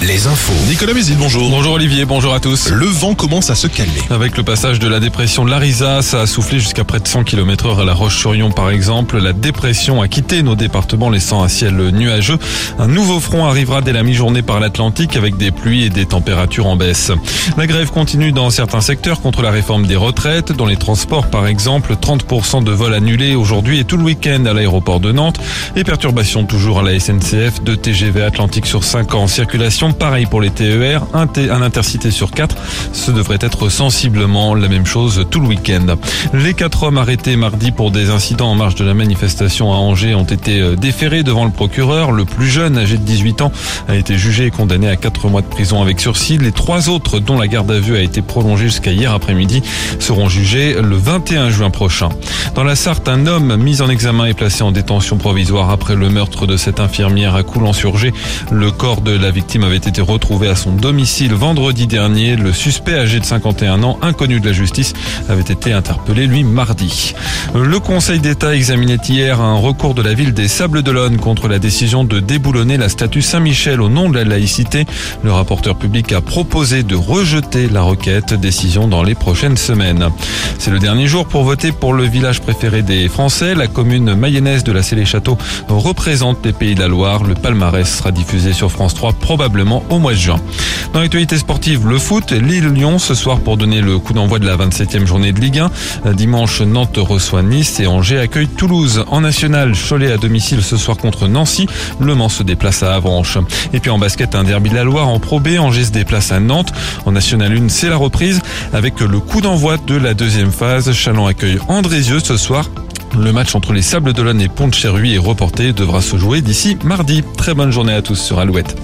Les infos. Nicolas Mézil, bonjour. Bonjour Olivier, bonjour à tous. Le vent commence à se calmer. Avec le passage de la dépression de l'Arisa, ça a soufflé jusqu'à près de 100 km heure à la Roche-sur-Yon par exemple. La dépression a quitté nos départements laissant un ciel nuageux. Un nouveau front arrivera dès la mi-journée par l'Atlantique avec des pluies et des températures en baisse. La grève continue dans certains secteurs contre la réforme des retraites. Dans les transports par exemple, 30% de vols annulés aujourd'hui et tout le week-end à l'aéroport de Nantes. Et perturbations toujours à la SNCF, de TGV Atlantique sur 5 ans en Pareil pour les TER, un, intercité sur 4. Ce devrait être sensiblement la même chose tout le week-end. Les quatre hommes arrêtés mardi pour des incidents en marge de la manifestation à Angers ont été euh, déférés devant le procureur. Le plus jeune, âgé de 18 ans, a été jugé et condamné à 4 mois de prison avec sursis. Les trois autres, dont la garde à vue a été prolongée jusqu'à hier après-midi, seront jugés le 21 juin prochain. Dans la Sarthe, un homme mis en examen est placé en détention provisoire après le meurtre de cette infirmière à Coulan-sur-Gé. Le corps de la victime avait été retrouvé à son domicile vendredi dernier. Le suspect âgé de 51 ans, inconnu de la justice, avait été interpellé lui mardi. Le Conseil d'État examinait hier un recours de la ville des Sables d'Olonne contre la décision de déboulonner la statue Saint-Michel au nom de la laïcité. Le rapporteur public a proposé de rejeter la requête, décision dans les prochaines semaines. C'est le dernier jour pour voter pour le village préféré des Français. La commune mayonnaise de la Célé-Château représente les Pays de la Loire. Le palmarès sera diffusé sur France 3 probablement au mois de juin. Dans l'actualité sportive, le foot, Lille-Lyon ce soir pour donner le coup d'envoi de la 27e journée de Ligue 1. Dimanche, Nantes reçoit Nice et Angers accueille Toulouse. En national, Cholet à domicile ce soir contre Nancy. Le Mans se déplace à Avranches. Et puis en basket, un derby de la Loire en Pro B. Angers se déplace à Nantes. En national 1, c'est la reprise avec le coup d'envoi de la deuxième phase. Chalon accueille Andrézieux ce soir. Le match entre les Sables d'Olonne et Pont-de-Cherruy est reporté, devra se jouer d'ici mardi. Très bonne journée à tous sur Alouette.